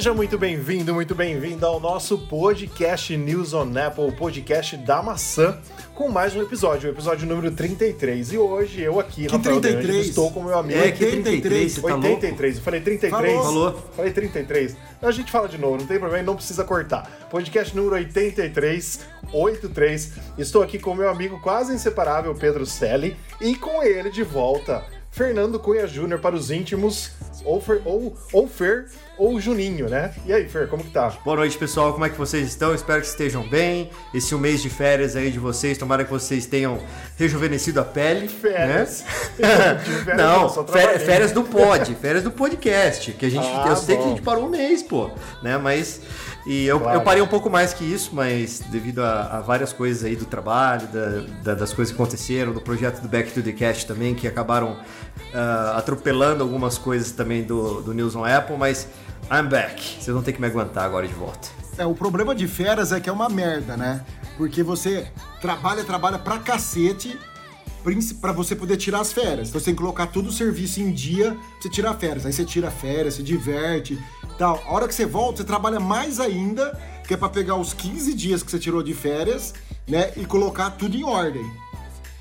Seja muito bem-vindo, muito bem-vindo ao nosso podcast News on Apple, o podcast da maçã, com mais um episódio, o episódio número 33. E hoje eu aqui, que Rafael 33? Grande, estou com meu amigo. É, que 33, você tá 83, eu falei 33. Falou. Falei 33. A gente fala de novo, não tem problema, não precisa cortar. Podcast número 83, 83. Estou aqui com meu amigo quase inseparável, Pedro Selle, e com ele de volta, Fernando Cunha Júnior para os íntimos, ou, Fer, ou, ou Fer ou Juninho, né? E aí, Fer, como que tá? Boa noite, pessoal. Como é que vocês estão? Espero que estejam bem. Esse é um mês de férias aí de vocês. Tomara que vocês tenham rejuvenescido a pele. Férias. Né? férias não, férias, férias do pod, férias do podcast. Que a gente. Ah, eu sei que a gente parou um mês, pô. Né? Mas. E eu, claro. eu parei um pouco mais que isso, mas devido a, a várias coisas aí do trabalho, da, da, das coisas que aconteceram, do projeto do Back to the Cast também, que acabaram uh, atropelando algumas coisas também do, do News on Apple, mas I'm back. Vocês vão ter que me aguentar agora de volta. É, o problema de férias é que é uma merda, né? Porque você trabalha, trabalha pra cacete para você poder tirar as férias. Então você tem que colocar todo o serviço em dia pra você tirar férias. Aí você tira férias, se diverte tal. A hora que você volta, você trabalha mais ainda, que é pra pegar os 15 dias que você tirou de férias, né? E colocar tudo em ordem.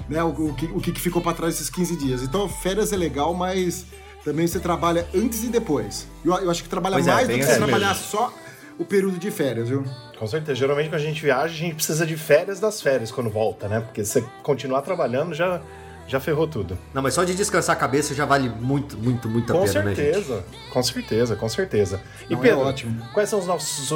Né, o, o, que, o que ficou para trás esses 15 dias. Então, férias é legal, mas também você trabalha antes e depois. Eu, eu acho que trabalha pois é, mais é, do que você assim trabalhar só o período de férias, viu? Com certeza. Geralmente quando a gente viaja, a gente precisa de férias das férias quando volta, né? Porque se você continuar trabalhando, já já ferrou tudo. Não, mas só de descansar a cabeça já vale muito, muito, muito a com pena, certeza, né, Com certeza, com certeza. E Não, é Pedro, é ótimo. quais são os nossos...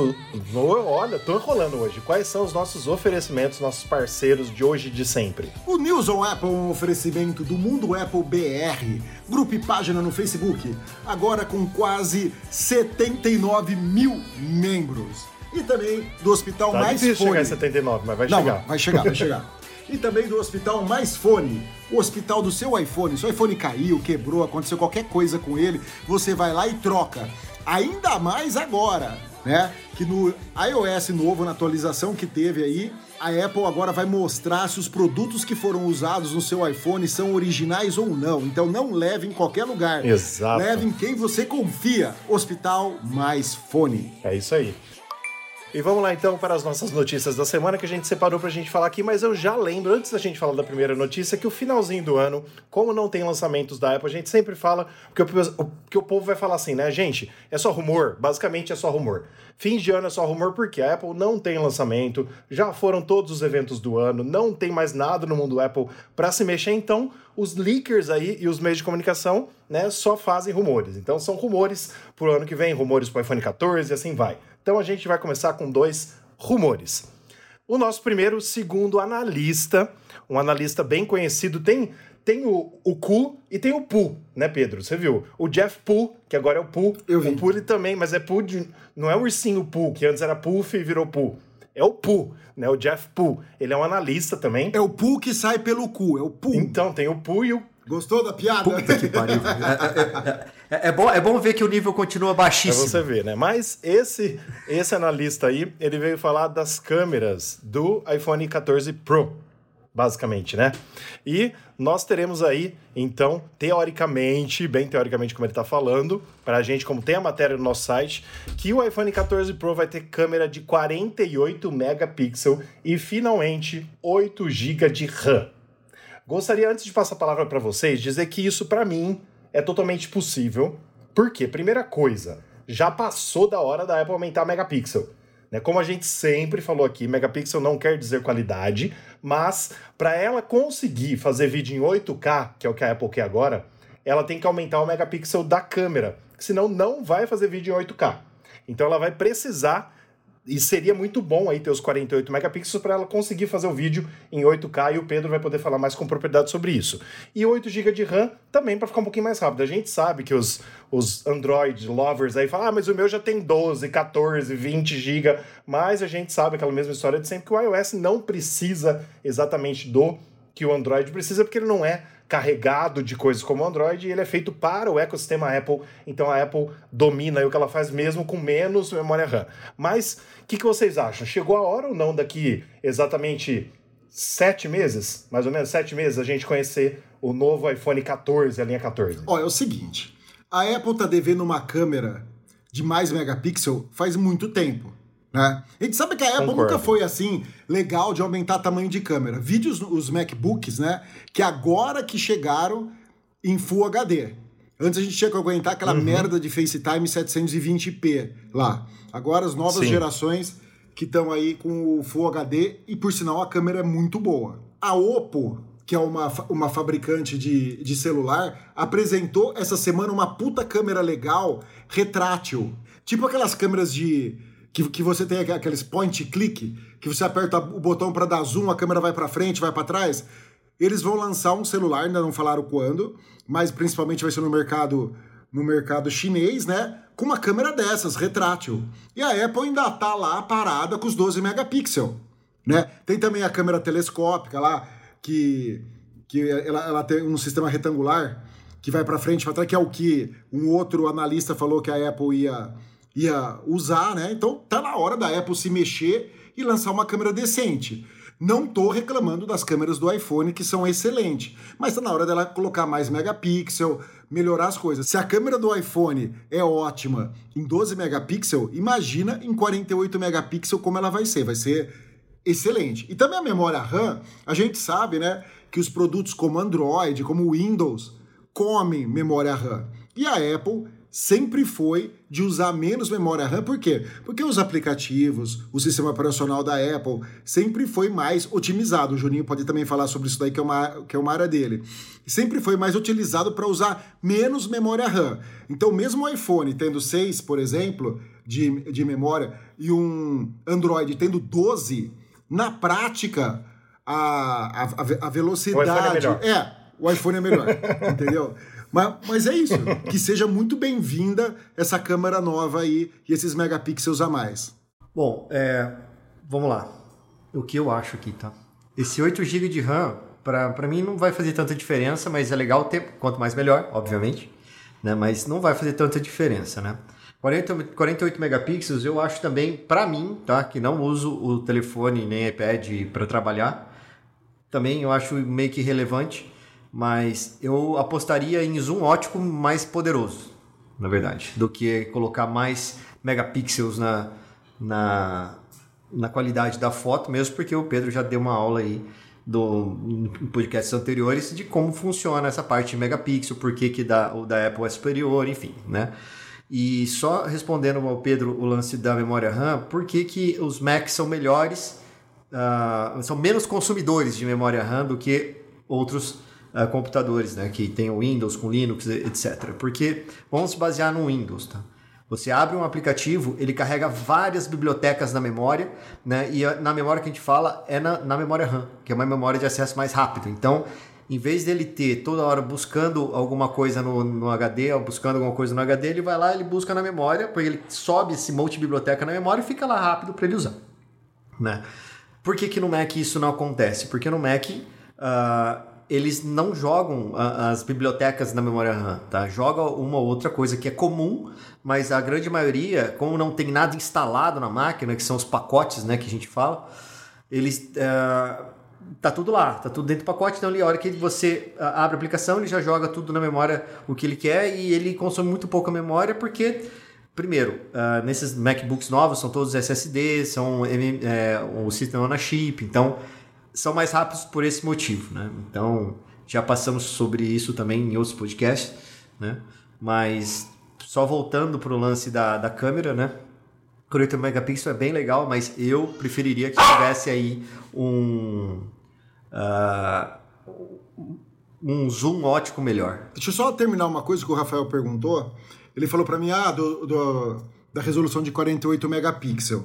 Olha, tô enrolando hoje. Quais são os nossos oferecimentos, nossos parceiros de hoje e de sempre? O News on Apple é um oferecimento do Mundo Apple BR, grupo e página no Facebook, agora com quase 79 mil membros. E também do Hospital tá Mais Fone. chegar em 79, mas vai Não, chegar. Vai chegar, vai chegar. e também do Hospital Mais Fone, o hospital do seu iPhone. Seu iPhone caiu, quebrou, aconteceu qualquer coisa com ele, você vai lá e troca. Ainda mais agora, né? Que no iOS novo, na atualização que teve aí, a Apple agora vai mostrar se os produtos que foram usados no seu iPhone são originais ou não. Então não leve em qualquer lugar. Exato. Leve em quem você confia. Hospital Mais Fone. É isso aí. E vamos lá então para as nossas notícias da semana que a gente separou para a gente falar aqui, mas eu já lembro, antes da gente falar da primeira notícia, que o finalzinho do ano, como não tem lançamentos da Apple, a gente sempre fala, porque o, que o povo vai falar assim, né, gente, é só rumor, basicamente é só rumor. Fim de ano é só rumor porque a Apple não tem lançamento, já foram todos os eventos do ano, não tem mais nada no mundo Apple para se mexer, então os leakers aí e os meios de comunicação, né, só fazem rumores. Então são rumores pro ano que vem, rumores para iPhone 14 e assim vai. Então a gente vai começar com dois rumores. O nosso primeiro, segundo analista, um analista bem conhecido, tem tem o, o Ku e tem o Pu, né, Pedro? Você viu? O Jeff Pu, que agora é o Pu. Eu vi. O Pu ele também, mas é Pu de, não é o ursinho Pu, que antes era Puff e virou Pu. É o Pu, né? O Jeff Pu. Ele é um analista também. É o Pu que sai pelo cu, é o Pu. Então, tem o Pu e o Gostou da piada? Puta que pariu. É, é, é, é, bom, é bom ver que o nível continua baixíssimo. Pra você ver, né? Mas esse, esse analista aí, ele veio falar das câmeras do iPhone 14 Pro, basicamente, né? E nós teremos aí, então, teoricamente, bem teoricamente como ele está falando, para a gente, como tem a matéria no nosso site, que o iPhone 14 Pro vai ter câmera de 48 megapixels e finalmente 8 GB de RAM. Gostaria, antes de passar a palavra para vocês, dizer que isso, para mim, é totalmente possível. Por quê? Primeira coisa, já passou da hora da Apple aumentar megapixel. Né? Como a gente sempre falou aqui, megapixel não quer dizer qualidade, mas para ela conseguir fazer vídeo em 8K, que é o que a Apple quer agora, ela tem que aumentar o megapixel da câmera, senão não vai fazer vídeo em 8K. Então ela vai precisar e seria muito bom aí ter os 48 megapixels para ela conseguir fazer o vídeo em 8K e o Pedro vai poder falar mais com propriedade sobre isso. E 8 GB de RAM também para ficar um pouquinho mais rápido. A gente sabe que os, os Android lovers aí falam, ah, mas o meu já tem 12, 14, 20 GB, mas a gente sabe aquela mesma história de sempre que o iOS não precisa exatamente do que o Android precisa, porque ele não é carregado de coisas como o Android e ele é feito para o ecossistema Apple, então a Apple domina o que ela faz mesmo com menos memória RAM. Mas o que, que vocês acham? Chegou a hora ou não daqui exatamente sete meses, mais ou menos sete meses, a gente conhecer o novo iPhone 14, a linha 14? Olha, é o seguinte, a Apple tá devendo uma câmera de mais megapixel faz muito tempo. Né? A gente sabe que a Apple Concordo. nunca foi assim legal de aumentar tamanho de câmera. Vídeos, os MacBooks, né? Que agora que chegaram em Full HD. Antes a gente tinha que aguentar aquela uhum. merda de FaceTime 720p lá. Agora as novas Sim. gerações que estão aí com o Full HD e por sinal a câmera é muito boa. A Oppo, que é uma, uma fabricante de, de celular, apresentou essa semana uma puta câmera legal retrátil. Tipo aquelas câmeras de que, que você tem aqueles point click, que você aperta o botão para dar zoom, a câmera vai para frente, vai para trás. Eles vão lançar um celular, ainda não falaram quando, mas principalmente vai ser no mercado no mercado chinês, né? Com uma câmera dessas, retrátil. E a Apple ainda tá lá parada com os 12 megapixels, né? Tem também a câmera telescópica lá que que ela, ela tem um sistema retangular que vai para frente, para trás, que é o que um outro analista falou que a Apple ia ia usar, né? Então tá na hora da Apple se mexer e lançar uma câmera decente. Não tô reclamando das câmeras do iPhone que são excelentes, mas tá na hora dela colocar mais megapixel, melhorar as coisas. Se a câmera do iPhone é ótima em 12 megapixel, imagina em 48 megapixel como ela vai ser, vai ser excelente. E também a memória RAM, a gente sabe, né, que os produtos como Android, como Windows, comem memória RAM. E a Apple sempre foi de usar menos memória RAM. Por quê? Porque os aplicativos, o sistema operacional da Apple sempre foi mais otimizado. O Juninho pode também falar sobre isso daí, que é uma, que é uma área dele. Sempre foi mais utilizado para usar menos memória RAM. Então, mesmo o iPhone tendo 6, por exemplo, de, de memória, e um Android tendo 12, na prática, a, a, a velocidade. O iPhone é melhor. É, o iPhone é melhor, entendeu? Mas, mas é isso. que seja muito bem-vinda essa câmera nova aí e esses megapixels a mais. Bom, é, vamos lá. O que eu acho aqui, tá? Esse 8 GB de RAM, para mim não vai fazer tanta diferença, mas é legal ter, quanto mais melhor, obviamente. Né? Mas não vai fazer tanta diferença, né? 40, 48 megapixels eu acho também, para mim, tá? Que não uso o telefone nem iPad para trabalhar, também eu acho meio que relevante mas eu apostaria em zoom ótico mais poderoso, na verdade, do que colocar mais megapixels na, na, na qualidade da foto, mesmo porque o Pedro já deu uma aula aí do, em podcasts anteriores de como funciona essa parte de megapixel, por que, que da, o da Apple é superior, enfim, né? E só respondendo ao Pedro o lance da memória RAM, por que, que os Macs são melhores, uh, são menos consumidores de memória RAM do que outros uh, computadores, né, que tem o Windows com Linux, etc. Porque vamos se basear no Windows, tá? Você abre um aplicativo, ele carrega várias bibliotecas na memória, né? E na memória que a gente fala é na, na memória RAM, que é uma memória de acesso mais rápido. Então, em vez dele ter toda hora buscando alguma coisa no, no HD ou buscando alguma coisa no HD, ele vai lá, ele busca na memória, porque ele sobe esse monte de biblioteca na memória e fica lá rápido para ele usar. Né? Por que, que no Mac isso não acontece? Porque no Mac uh, eles não jogam as bibliotecas na memória RAM, tá? Joga uma ou outra coisa que é comum, mas a grande maioria, como não tem nada instalado na máquina, que são os pacotes, né, que a gente fala, eles uh, tá tudo lá, tá tudo dentro do pacote, então ali, a hora que você uh, abre a aplicação, ele já joga tudo na memória o que ele quer e ele consome muito pouca memória porque Primeiro, uh, nesses MacBooks novos são todos SSD, são é, o System on a Chip, então são mais rápidos por esse motivo, né? Então, já passamos sobre isso também em outros podcasts, né? Mas só voltando para o lance da, da câmera, né? 48 megapixels é bem legal, mas eu preferiria que tivesse aí um uh, um zoom ótico melhor. Deixa eu só terminar uma coisa que o Rafael perguntou. Ele falou para mim ah, do, do, da resolução de 48 megapixels.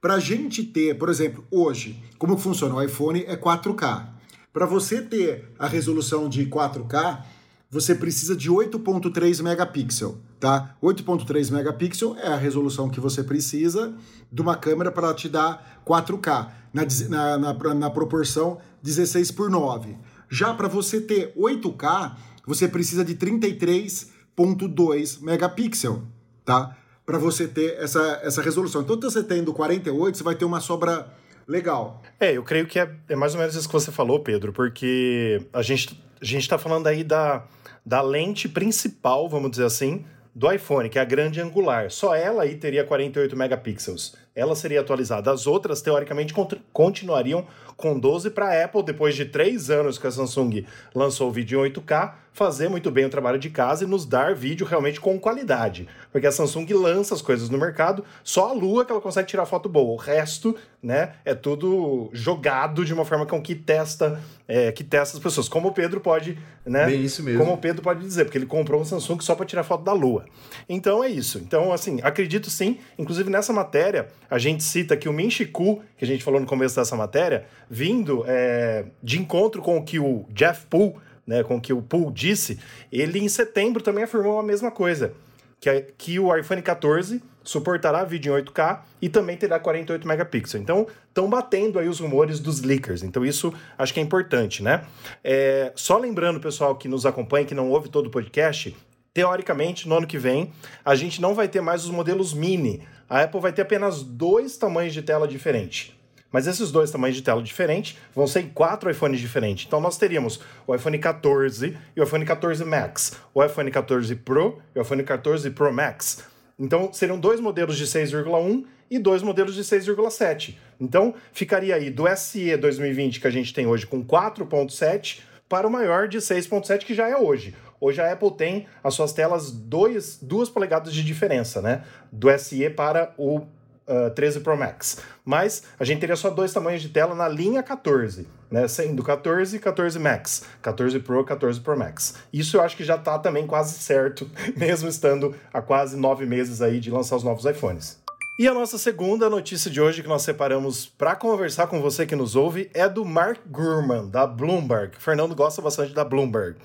Para a gente ter, por exemplo, hoje, como funciona? O iPhone é 4K. Para você ter a resolução de 4K, você precisa de 8.3 megapixel, tá? 8.3 megapixel é a resolução que você precisa de uma câmera para te dar 4K, na, na, na, na proporção 16 por 9. Já para você ter 8K, você precisa de 33.2 megapixel, tá? Para você ter essa, essa resolução. Então, você tendo 48, você vai ter uma sobra legal. É, eu creio que é, é mais ou menos isso que você falou, Pedro, porque a gente a gente está falando aí da, da lente principal, vamos dizer assim, do iPhone, que é a grande angular, só ela aí teria 48 megapixels. Ela seria atualizada. As outras, teoricamente, continuariam com 12 para a Apple, depois de três anos que a Samsung lançou o vídeo em 8K, fazer muito bem o trabalho de casa e nos dar vídeo realmente com qualidade. Porque a Samsung lança as coisas no mercado, só a Lua que ela consegue tirar foto boa. O resto, né, é tudo jogado de uma forma com que testa, é, que testa as pessoas. Como o Pedro pode, né? Bem isso mesmo. Como o Pedro pode dizer, porque ele comprou um Samsung só para tirar foto da Lua. Então é isso. Então, assim, acredito sim. Inclusive nessa matéria, a gente cita que o Minchiku, que a gente falou no começo dessa matéria, vindo é, de encontro com o que o Jeff Poole né, com o que o Poole disse, ele em setembro também afirmou a mesma coisa, que, é, que o iPhone 14 suportará vídeo em 8K e também terá 48 megapixels. Então, estão batendo aí os rumores dos leakers. Então, isso acho que é importante, né? É, só lembrando, pessoal que nos acompanha, que não ouve todo o podcast, teoricamente, no ano que vem, a gente não vai ter mais os modelos mini. A Apple vai ter apenas dois tamanhos de tela diferentes. Mas esses dois tamanhos de tela diferentes vão ser em quatro iPhones diferentes. Então nós teríamos o iPhone 14 e o iPhone 14 Max, o iPhone 14 Pro e o iPhone 14 Pro Max. Então seriam dois modelos de 6,1 e dois modelos de 6,7. Então ficaria aí do SE 2020 que a gente tem hoje com 4.7 para o maior de 6.7 que já é hoje. Hoje a Apple tem as suas telas 2 polegadas de diferença, né? Do SE para o uh, ah, 13 Pro Max. Mas a gente teria só dois tamanhos de tela na linha 14, né? Sendo 14 e 14 Max, 14 Pro, 14 Pro Max. Isso eu acho que já está também quase certo, mesmo estando há quase nove meses aí de lançar os novos iPhones. E a nossa segunda notícia de hoje que nós separamos para conversar com você que nos ouve é do Mark Gurman, da Bloomberg. O Fernando gosta bastante da Bloomberg.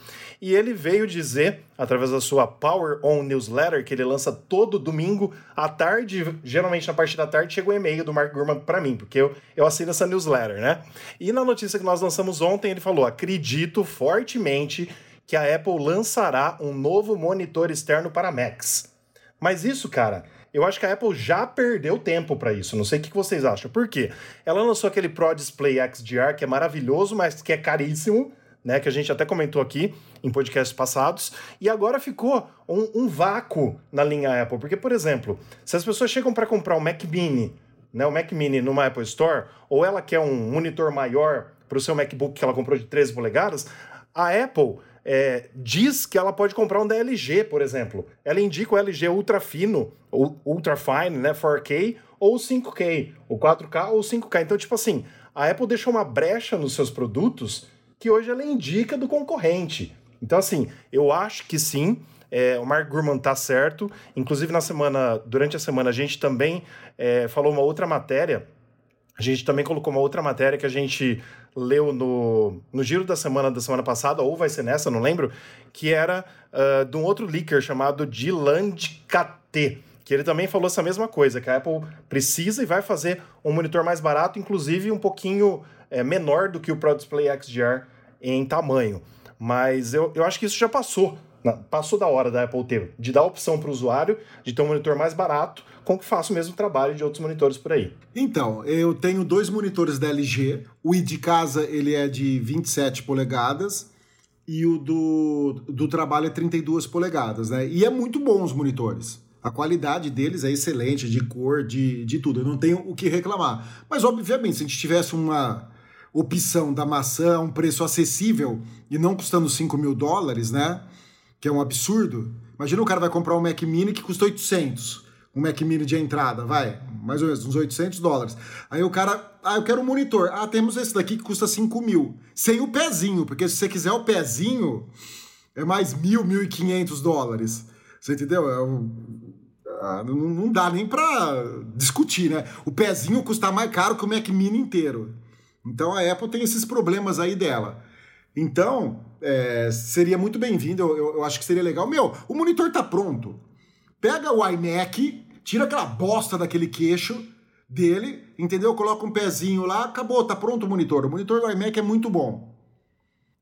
E ele veio dizer, através da sua Power On Newsletter, que ele lança todo domingo à tarde, geralmente na parte da tarde, chega um e-mail do Mark Gurman para mim, porque eu, eu assino essa newsletter, né? E na notícia que nós lançamos ontem, ele falou: acredito fortemente que a Apple lançará um novo monitor externo para Macs. Mas isso, cara eu acho que a Apple já perdeu tempo para isso. Não sei o que vocês acham. Por quê? Ela lançou aquele Pro Display XDR, que é maravilhoso, mas que é caríssimo. Né, que a gente até comentou aqui em podcasts passados, e agora ficou um, um vácuo na linha Apple. Porque, por exemplo, se as pessoas chegam para comprar um Mac Mini, né, o Mac Mini numa Apple Store, ou ela quer um monitor maior para o seu MacBook que ela comprou de 13 polegadas, a Apple é, diz que ela pode comprar um da LG, por exemplo. Ela indica o LG ultra fino, ou ultra fine, né, 4K ou 5K, ou 4K ou 5K. Então, tipo assim, a Apple deixou uma brecha nos seus produtos que hoje ela indica do concorrente. Então, assim, eu acho que sim. É, o Mark Gurman tá certo. Inclusive, na semana, durante a semana, a gente também é, falou uma outra matéria. A gente também colocou uma outra matéria que a gente leu no, no giro da semana da semana passada, ou vai ser nessa, não lembro, que era uh, de um outro leaker chamado Diland KT, que ele também falou essa mesma coisa, que a Apple precisa e vai fazer um monitor mais barato, inclusive um pouquinho é, menor do que o Pro Display XDR em tamanho. Mas eu, eu acho que isso já passou. Passou da hora da Apple ter, de dar opção para o usuário de ter um monitor mais barato, com que faça o mesmo trabalho de outros monitores por aí. Então, eu tenho dois monitores da LG. O de casa ele é de 27 polegadas e o do, do trabalho é 32 polegadas, né? E é muito bom os monitores. A qualidade deles é excelente, de cor, de, de tudo. Eu não tenho o que reclamar. Mas, obviamente, se a gente tivesse uma opção da maçã a um preço acessível e não custando 5 mil dólares, né? Que é um absurdo. Imagina o cara vai comprar um Mac Mini que custa 800 um Mac Mini de entrada, vai, mais ou menos, uns 800 dólares. Aí o cara, ah, eu quero um monitor. Ah, temos esse daqui que custa 5 mil. Sem o pezinho, porque se você quiser o pezinho, é mais mil, mil e quinhentos dólares. Você entendeu? É um, ah, não, não dá nem pra discutir, né? O pezinho custa mais caro que o Mac Mini inteiro. Então a Apple tem esses problemas aí dela. Então, é, seria muito bem-vindo, eu, eu, acho que seria legal. Meu, o monitor tá pronto. Pega o iMac, tira aquela bosta daquele queixo dele, entendeu? Coloca um pezinho lá, acabou, tá pronto o monitor. O monitor do iMac é muito bom.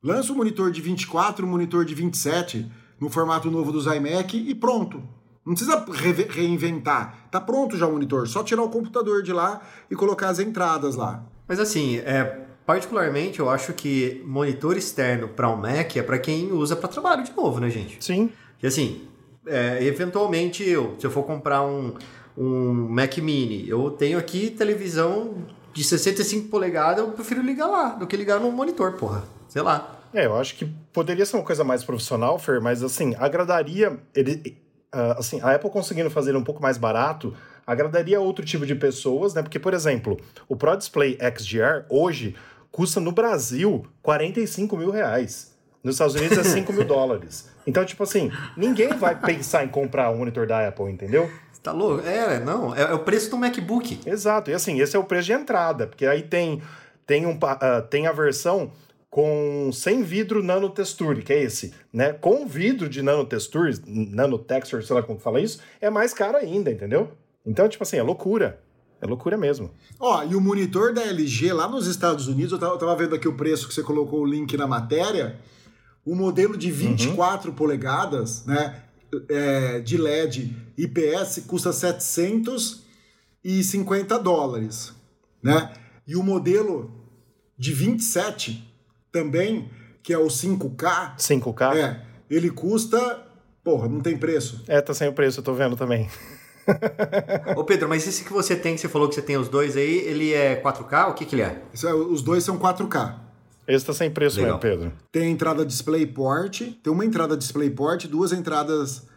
Lança um monitor de 24, um monitor de 27 no formato novo dos iMac e pronto. Não precisa re reinventar. Tá pronto já o monitor. Só tirar o computador de lá e colocar as entradas lá. Mas assim, é, particularmente eu acho que monitor externo para um Mac é para quem usa para trabalho de novo, né, gente? Sim. E assim, é, eventualmente eu, se eu for comprar um, um Mac Mini, eu tenho aqui televisão de 65 polegadas, eu prefiro ligar lá do que ligar no monitor, porra. Sei lá. É, eu acho que poderia ser uma coisa mais profissional, Fer, mas assim, agradaria. Ele, uh, assim, a Apple conseguindo fazer um pouco mais barato, agradaria outro tipo de pessoas, né? Porque, por exemplo, o Pro Display XDR hoje custa no Brasil 45 mil reais. Nos Estados Unidos é 5 mil dólares. Então, tipo assim, ninguém vai pensar em comprar um monitor da Apple, entendeu? Tá louco? É, não. É, é, o preço do MacBook. Exato. E assim, esse é o preço de entrada, porque aí tem, tem, um, uh, tem a versão com sem vidro nanotexture, que é esse, né? Com vidro de nanotexture, nanotexture, sei lá como fala isso, é mais caro ainda, entendeu? Então, tipo assim, é loucura. É loucura mesmo. Ó, e o monitor da LG lá nos Estados Unidos, eu tava, eu tava vendo aqui o preço que você colocou o link na matéria, o modelo de 24 uhum. polegadas, né, é, de LED IPS custa 750 dólares, né? E o modelo de 27 também, que é o 5K. 5K? É. Ele custa. Porra, não tem preço. É, tá sem o preço, eu tô vendo também. Ô Pedro, mas esse que você tem, que você falou que você tem os dois aí, ele é 4K? O que que ele é? é os dois são 4K. Esse tá sem preço Legal. mesmo, Pedro. Tem entrada DisplayPort, tem uma entrada DisplayPort, duas entradas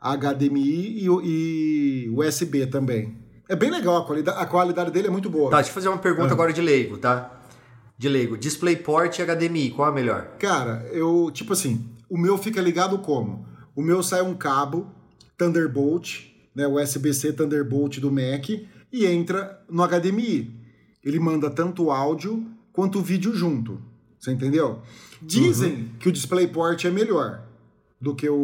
HDMI e, e USB também. É bem legal, a qualidade, a qualidade dele é muito boa. Tá, deixa eu fazer uma pergunta ah. agora de leigo, tá? de leigo, DisplayPort e HDMI, qual é a melhor? Cara, eu, tipo assim, o meu fica ligado como? O meu sai um cabo Thunderbolt, né, USB-C Thunderbolt do Mac e entra no HDMI. Ele manda tanto o áudio quanto o vídeo junto. Você entendeu? Dizem uhum. que o DisplayPort é melhor do que o,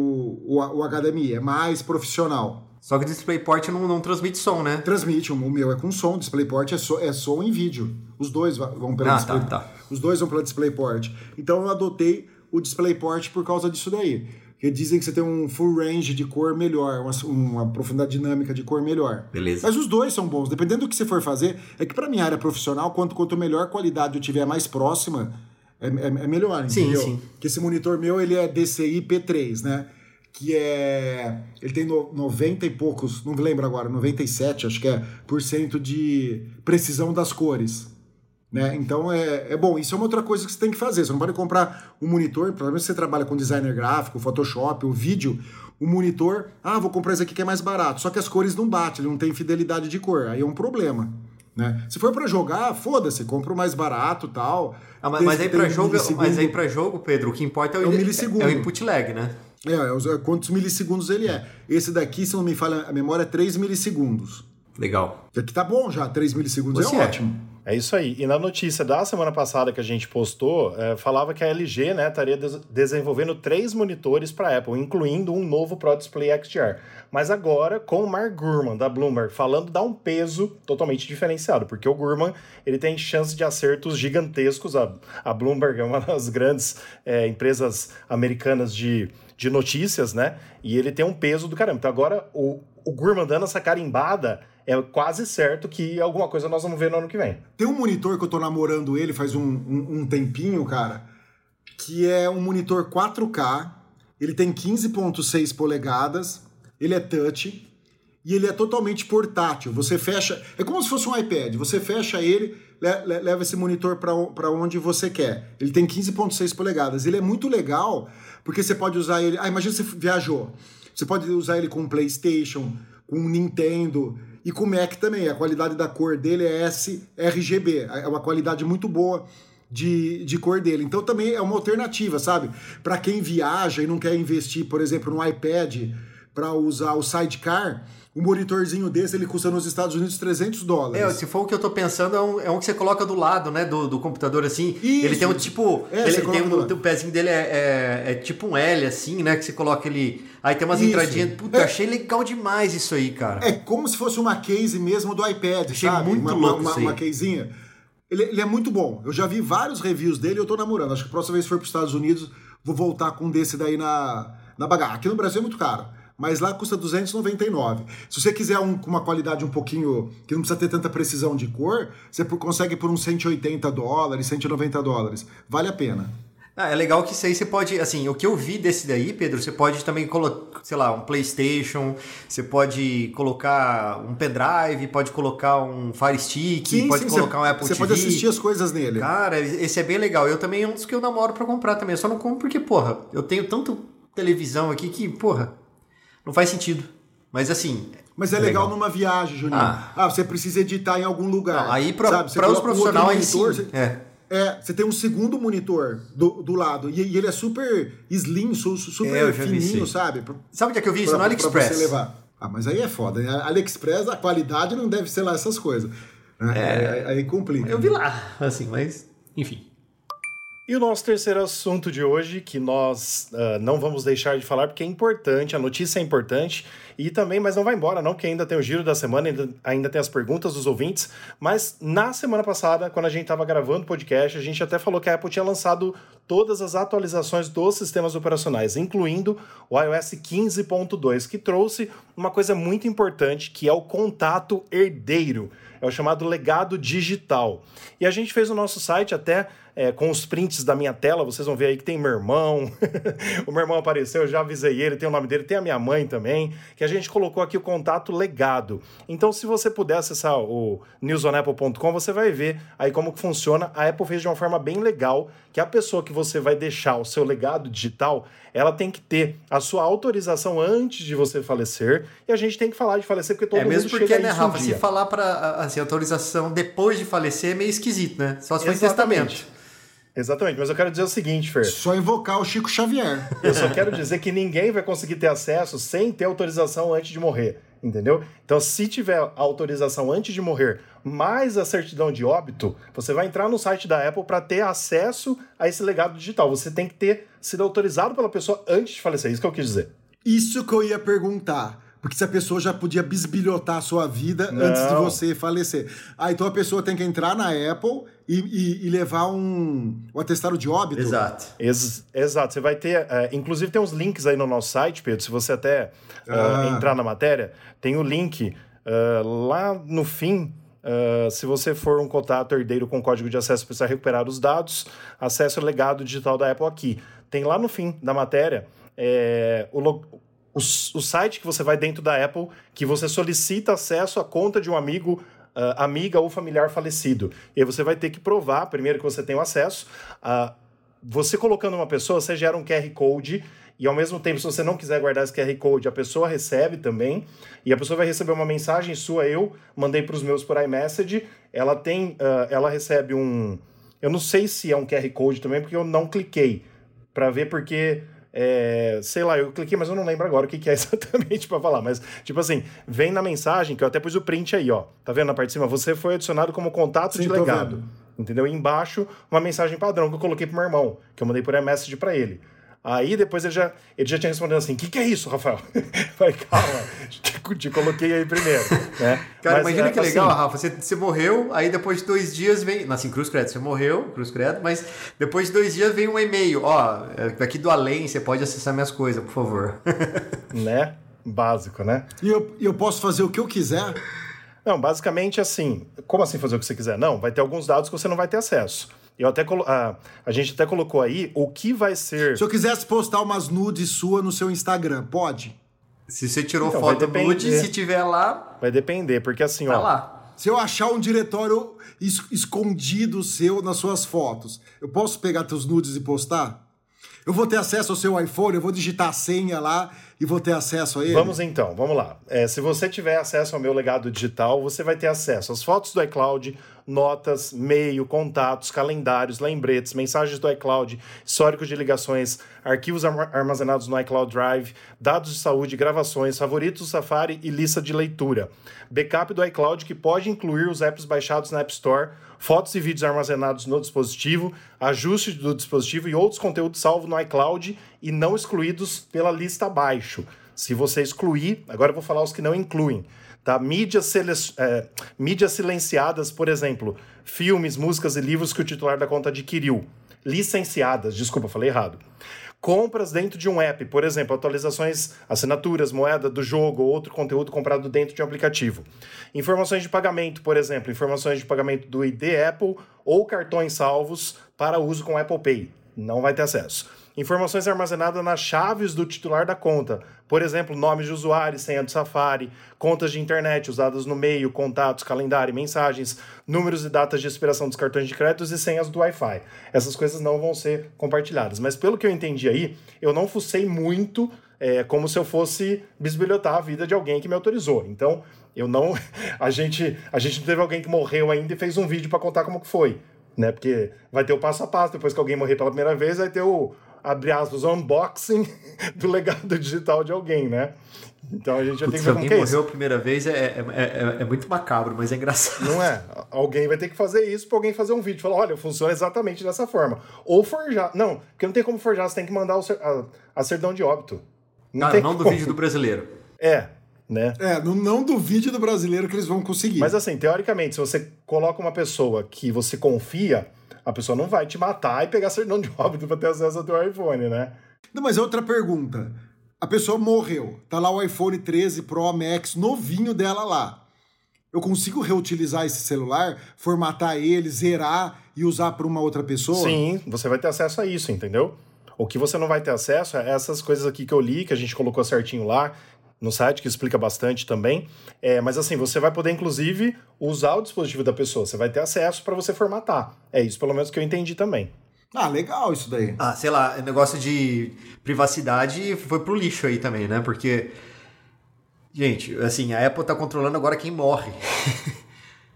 o, o HDMI, é mais profissional. Só que o DisplayPort não, não transmite som, né? Transmite, o meu é com som, o DisplayPort é, so, é som em vídeo. Os dois vão pela ah, Display, tá, tá. Os dois vão pela DisplayPort. Então eu adotei o DisplayPort por causa disso daí. Porque dizem que você tem um full range de cor melhor, uma, uma profundidade dinâmica de cor melhor. Beleza. Mas os dois são bons. Dependendo do que você for fazer, é que para minha área profissional, quanto, quanto melhor qualidade eu tiver mais próxima, é, é, é melhor, entendeu? Sim, sim. Porque esse monitor meu, ele é DCI P3, né? que é. Ele tem no, 90 e poucos, não lembro agora, 97, acho que é, por cento de precisão das cores. Né? Então é, é bom. Isso é uma outra coisa que você tem que fazer. Você não pode comprar um monitor, pelo menos você trabalha com designer gráfico, Photoshop, o vídeo, o monitor, ah, vou comprar esse aqui que é mais barato. Só que as cores não batem, ele não tem fidelidade de cor. Aí é um problema. Né? Se for para jogar, foda-se, compra o mais barato tal. Ah, mas, mas, aí para jogo, mas aí para jogo, Pedro, o que importa é o, é o milissegundo. É o input lag, né? É, é, quantos milissegundos ele é. Esse daqui, se não me falha a memória, é 3 milissegundos. Legal. Aqui tá bom já, 3 milissegundos Você é, é ótimo. É isso aí. E na notícia da semana passada que a gente postou, é, falava que a LG né, estaria des desenvolvendo três monitores para Apple, incluindo um novo Pro Display XDR. Mas agora, com o Mark Gurman, da Bloomberg, falando, dá um peso totalmente diferenciado, porque o Gurman ele tem chance de acertos gigantescos. A, a Bloomberg é uma das grandes é, empresas americanas de de notícias, né? E ele tem um peso do caramba. Então agora o, o Gurman dando essa carimbada, é quase certo que alguma coisa nós vamos ver no ano que vem. Tem um monitor que eu tô namorando ele faz um, um, um tempinho, cara, que é um monitor 4K, ele tem 15.6 polegadas, ele é touch e ele é totalmente portátil. Você fecha, é como se fosse um iPad, você fecha ele, leva esse monitor para onde você quer. Ele tem 15.6 polegadas, ele é muito legal porque você pode usar ele. Ah, imagina você viajou. Você pode usar ele com PlayStation, com Nintendo e com Mac também. A qualidade da cor dele é sRGB, é uma qualidade muito boa de, de cor dele. Então também é uma alternativa, sabe? Para quem viaja e não quer investir, por exemplo, no iPad para usar o Sidecar um monitorzinho desse, ele custa nos Estados Unidos 300 dólares. É, se for o que eu tô pensando, é um, é um que você coloca do lado, né, do, do computador, assim. Isso. Ele tem um tipo... É, ele tem um, o pezinho dele é, é, é, tipo um L, assim, né, que você coloca ele... Aí tem umas isso. entradinhas... Puta, é. achei legal demais isso aí, cara. É como se fosse uma case mesmo do iPad, achei sabe? muito uma, louco uma, uma, uma casezinha. Ele, ele, é muito bom. Eu já vi vários reviews dele e eu tô namorando. Acho que a próxima vez que for pros Estados Unidos, vou voltar com um desse daí na, na bagagem. Aqui no Brasil é muito caro mas lá custa 299. Se você quiser um com uma qualidade um pouquinho que não precisa ter tanta precisão de cor, você consegue por uns 180 dólares, 190 dólares. Vale a pena. Ah, é legal que isso aí você pode, assim, o que eu vi desse daí, Pedro, você pode também colocar, sei lá, um PlayStation, você pode colocar um pendrive, pode colocar um Fire Stick, sim, pode sim, colocar você, um Apple você TV. Você pode assistir as coisas nele. Cara, esse é bem legal. Eu também é um dos que eu namoro para comprar também. Eu só não compro porque, porra, eu tenho tanto televisão aqui que, porra, não faz sentido. Mas assim, mas é legal, legal numa viagem, Juninho. Ah. ah. você precisa editar em algum lugar. Não, aí para os profissionais, um sim. É. É, você tem um segundo monitor do, do lado. E, e ele é super slim, super é, fininho, sabe? Sabe onde é que eu vi isso? Pra, no AliExpress. Pra você levar. Ah, mas aí é foda. Né? AliExpress, a qualidade não deve ser lá essas coisas. Né? É, aí, aí complica. Eu vi lá, assim, mas enfim. E o nosso terceiro assunto de hoje, que nós uh, não vamos deixar de falar, porque é importante, a notícia é importante, e também, mas não vai embora, não, porque ainda tem o giro da semana, ainda, ainda tem as perguntas dos ouvintes. Mas na semana passada, quando a gente estava gravando o podcast, a gente até falou que a Apple tinha lançado todas as atualizações dos sistemas operacionais, incluindo o iOS 15.2, que trouxe uma coisa muito importante, que é o contato herdeiro. É o chamado legado digital. E a gente fez o nosso site até é, com os prints da minha tela, vocês vão ver aí que tem meu irmão. o meu irmão apareceu, eu já avisei ele, tem o nome dele, tem a minha mãe também, que a gente colocou aqui o contato legado. Então, se você puder acessar o newsonapple.com, você vai ver aí como que funciona. A Apple fez de uma forma bem legal, que a pessoa que você vai deixar o seu legado digital, ela tem que ter a sua autorização antes de você falecer, e a gente tem que falar de falecer porque todo é, mundo mesmo porque, né, Rafa, um se falar para assim, autorização depois de falecer é meio esquisito, né? Só se for testamento. Exatamente, mas eu quero dizer o seguinte, Fer. Só invocar o Chico Xavier. Eu só quero dizer que ninguém vai conseguir ter acesso sem ter autorização antes de morrer, entendeu? Então, se tiver autorização antes de morrer, mais a certidão de óbito, você vai entrar no site da Apple para ter acesso a esse legado digital. Você tem que ter sido autorizado pela pessoa antes de falecer. Isso que eu quis dizer. Isso que eu ia perguntar. Porque se a pessoa já podia bisbilhotar a sua vida Não. antes de você falecer. Ah, então a pessoa tem que entrar na Apple e, e, e levar um, um atestado de óbito. Exato. Ex exato. Você vai ter. Uh, inclusive, tem uns links aí no nosso site, Pedro. Se você até uh, ah. entrar na matéria, tem o link uh, lá no fim. Uh, se você for um contato herdeiro com código de acesso para recuperar os dados, acesse o legado digital da Apple aqui. Tem lá no fim da matéria é, o, o, o site que você vai dentro da Apple, que você solicita acesso à conta de um amigo Uh, amiga ou familiar falecido. E aí você vai ter que provar, primeiro, que você tem o acesso. Uh, você colocando uma pessoa, você gera um QR Code. E ao mesmo tempo, se você não quiser guardar esse QR Code, a pessoa recebe também. E a pessoa vai receber uma mensagem sua. Eu mandei para os meus por iMessage. Ela tem. Uh, ela recebe um. Eu não sei se é um QR Code também, porque eu não cliquei para ver, porque é, sei lá, eu cliquei, mas eu não lembro agora o que, que é exatamente para falar. Mas, tipo assim, vem na mensagem, que eu até pus o print aí, ó. Tá vendo na parte de cima? Você foi adicionado como contato Sim, de legado. Entendeu? E embaixo, uma mensagem padrão que eu coloquei pro meu irmão, que eu mandei por e-message para ele. Aí depois ele já, ele já tinha respondido assim: o que, que é isso, Rafael? Falei, calma, te, te, coloquei aí primeiro. Né? Cara, mas, imagina é, que legal, assim, Rafa. Você, você morreu, aí depois de dois dias vem. Assim, Cruz Credo, você morreu, Cruz Credo, mas depois de dois dias vem um e-mail: ó, é, aqui do além, você pode acessar minhas coisas, por favor. né? Básico, né? E eu, eu posso fazer o que eu quiser? Não, basicamente assim. Como assim fazer o que você quiser? Não, vai ter alguns dados que você não vai ter acesso. Eu até colo... a, a gente até colocou aí o que vai ser. Se eu quisesse postar umas nudes sua no seu Instagram, pode? Se você tirou então, foto nude, se tiver lá. Vai depender, porque assim, tá ó. lá. Se eu achar um diretório es escondido seu nas suas fotos, eu posso pegar teus nudes e postar? Eu vou ter acesso ao seu iPhone, eu vou digitar a senha lá e vou ter acesso a ele? Vamos então, vamos lá. É, se você tiver acesso ao meu legado digital, você vai ter acesso às fotos do iCloud, notas, e-mail, contatos, calendários, lembretes, mensagens do iCloud, histórico de ligações, arquivos armazenados no iCloud Drive, dados de saúde, gravações, favoritos do Safari e lista de leitura. Backup do iCloud que pode incluir os apps baixados na App Store, fotos e vídeos armazenados no dispositivo, ajuste do dispositivo e outros conteúdos salvos no iCloud e não excluídos pela lista abaixo. Se você excluir, agora eu vou falar os que não incluem. Tá? Mídias, é, mídias silenciadas, por exemplo, filmes, músicas e livros que o titular da conta adquiriu. Licenciadas, desculpa, falei errado. Compras dentro de um app, por exemplo, atualizações, assinaturas, moeda do jogo ou outro conteúdo comprado dentro de um aplicativo. Informações de pagamento, por exemplo, informações de pagamento do ID Apple ou cartões salvos para uso com Apple Pay. não vai ter acesso. Informações armazenadas nas chaves do titular da conta. Por exemplo, nome de usuário, senha do Safari, contas de internet usadas no meio, contatos, calendário, mensagens, números e datas de expiração dos cartões de crédito e senhas do Wi-Fi. Essas coisas não vão ser compartilhadas. Mas pelo que eu entendi aí, eu não fucei muito é, como se eu fosse bisbilhotar a vida de alguém que me autorizou. Então, eu não. A gente, a gente não teve alguém que morreu ainda e fez um vídeo para contar como que foi. Né? Porque vai ter o passo a passo, depois que alguém morrer pela primeira vez, vai ter o, abre aspas, unboxing do legado digital de alguém, né? Então a gente já Putz, tem que ver como que é isso. morreu a primeira vez é, é, é, é, muito macabro, mas é engraçado. Não é? Alguém vai ter que fazer isso para alguém fazer um vídeo. Falar, olha, funciona exatamente dessa forma. Ou forjar. Não, porque não tem como forjar, você tem que mandar o, a, a certidão de óbito. Não, Cara, não do vídeo do brasileiro. É, né? É, não, não duvide do brasileiro que eles vão conseguir. Mas assim, teoricamente, se você coloca uma pessoa que você confia, a pessoa não vai te matar e pegar certidão de óbito para ter acesso ao teu iPhone, né? Não, mas é outra pergunta. A pessoa morreu, tá lá o iPhone 13 Pro Max novinho dela lá. Eu consigo reutilizar esse celular, formatar ele, zerar e usar para uma outra pessoa? Sim, você vai ter acesso a isso, entendeu? O que você não vai ter acesso é essas coisas aqui que eu li, que a gente colocou certinho lá, no site, que explica bastante também. É, mas assim, você vai poder, inclusive, usar o dispositivo da pessoa. Você vai ter acesso para você formatar. É isso, pelo menos, que eu entendi também. Ah, legal isso daí. Ah, sei lá, negócio de privacidade foi pro lixo aí também, né? Porque. Gente, assim, a Apple tá controlando agora quem morre.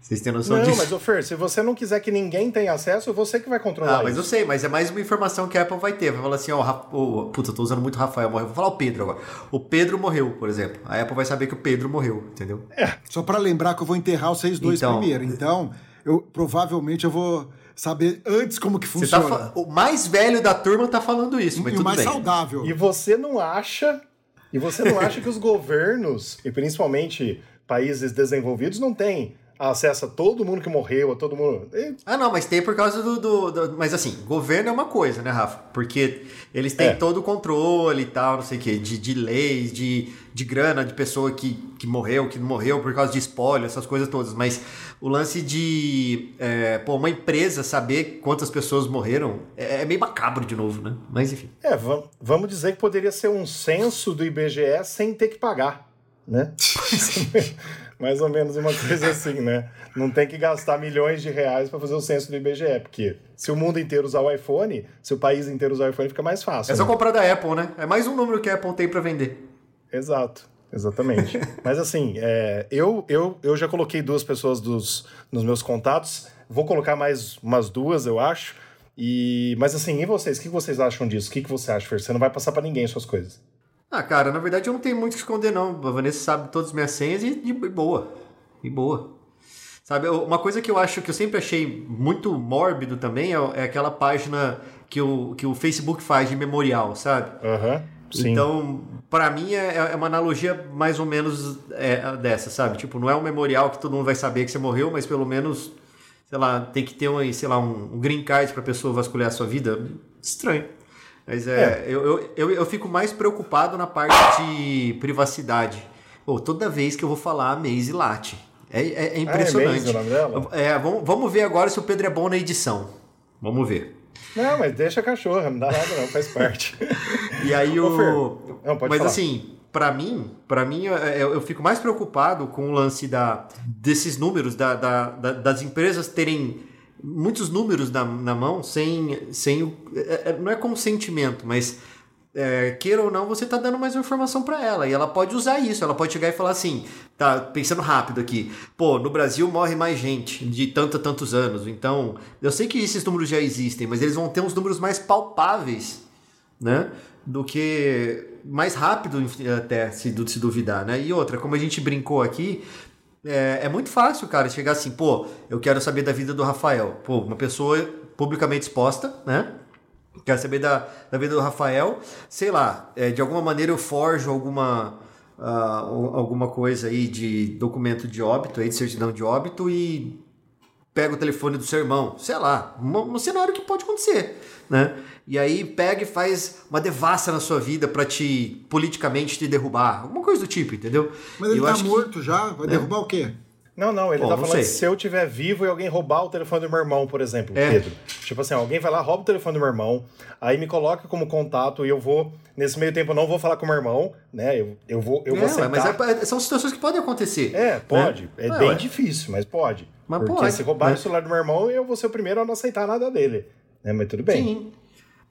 Vocês têm noção não, disso? Não, mas, ô Fer, se você não quiser que ninguém tenha acesso, você que vai controlar Ah, mas isso. eu sei, mas é mais uma informação que a Apple vai ter. Vai falar assim, ó, oh, puta, eu tô usando muito Rafael, morreu. Vou falar o Pedro agora. O Pedro morreu, por exemplo. A Apple vai saber que o Pedro morreu, entendeu? É. Só para lembrar que eu vou enterrar vocês dois então, primeiro. Então, eu provavelmente eu vou saber antes como que tá funciona. Tá o mais velho da turma tá falando isso, mas e tudo o mais bem. saudável. E você não acha... E você não acha que os governos, e principalmente países desenvolvidos, não têm acesso a todo mundo que morreu, a todo mundo. Ah, não, mas tem por causa do, do, do, Mas assim, governo é uma coisa, né, Rafa? Porque eles têm é. todo o controle e tal, não sei o quê, de, de leis, de, de grana, de pessoa que, que morreu, que não morreu por causa de espólio, essas coisas todas. Mas o lance de é, pô, uma empresa saber quantas pessoas morreram é, é meio macabro de novo, né? Mas enfim. É, vamos dizer que poderia ser um censo do IBGE sem ter que pagar, né? mais ou menos uma coisa assim, né? Não tem que gastar milhões de reais para fazer o censo do IBGE, porque se o mundo inteiro usar o iPhone, se o país inteiro usar o iPhone, fica mais fácil. É só né? comprar da Apple, né? É mais um número que a Apple tem para vender. Exato. Exatamente. Mas assim, é, eu, eu, eu já coloquei duas pessoas dos, nos meus contatos. Vou colocar mais umas duas, eu acho. E, mas assim, e vocês? O que vocês acham disso? O que, que você acha, Fer? Você não vai passar para ninguém suas coisas. Ah, cara, na verdade eu não tenho muito o que esconder, não. A Vanessa sabe todas as minhas senhas e de boa. E boa. Sabe, uma coisa que eu acho que eu sempre achei muito mórbido também é, é aquela página que o, que o Facebook faz de memorial, sabe? Aham. Uhum. Então, para mim é, é, uma analogia mais ou menos é, dessa, sabe? Tipo, não é um memorial que todo mundo vai saber que você morreu, mas pelo menos, sei lá, tem que ter um, sei lá, um, um green card pra pessoa vasculhar a sua vida. Estranho. Mas é, é. Eu, eu, eu, fico mais preocupado na parte de privacidade. Pô, toda vez que eu vou falar a Maze late. É, é, é impressionante. Ah, é, dela? é vamos, vamos ver agora se o Pedro é bom na edição. Vamos ver. Não, mas deixa a cachorra, não dá nada não, faz parte. e aí o. Não, pode mas falar. assim, para mim, para mim eu, eu, fico mais preocupado com o lance da, desses números, da, da, da das empresas terem muitos números na, na mão sem, sem é, é, não é consentimento, mas é, queira ou não, você está dando mais uma informação para ela e ela pode usar isso. Ela pode chegar e falar assim: tá pensando rápido aqui, pô, no Brasil morre mais gente de tanto tantos anos. Então, eu sei que esses números já existem, mas eles vão ter uns números mais palpáveis, né? Do que mais rápido, até se, se duvidar, né? E outra, como a gente brincou aqui, é, é muito fácil, cara, chegar assim, pô, eu quero saber da vida do Rafael. Pô, uma pessoa publicamente exposta, né? Quero saber da, da vida do Rafael. Sei lá, é, de alguma maneira eu forjo alguma, uh, alguma coisa aí de documento de óbito, aí, de certidão de óbito e pega o telefone do seu irmão. Sei lá, um, um cenário que pode acontecer, né? E aí pega e faz uma devassa na sua vida para te politicamente te derrubar, alguma coisa do tipo, entendeu? Mas ele eu tá morto que... já, vai é. derrubar o quê? Não, não, ele Bom, tá falando que se eu tiver vivo e alguém roubar o telefone do meu irmão, por exemplo, é. Pedro. Tipo assim, alguém vai lá, rouba o telefone do meu irmão, aí me coloca como contato e eu vou, nesse meio tempo, eu não vou falar com o meu irmão, né? Eu, eu vou, eu vou aceitar. Mas é, são situações que podem acontecer. É, né? pode. Né? É, bem difícil, mas pode. Mas Porque pode. se roubar mas... o celular do meu irmão, eu vou ser o primeiro a não aceitar nada dele. Né? Mas tudo bem. Sim.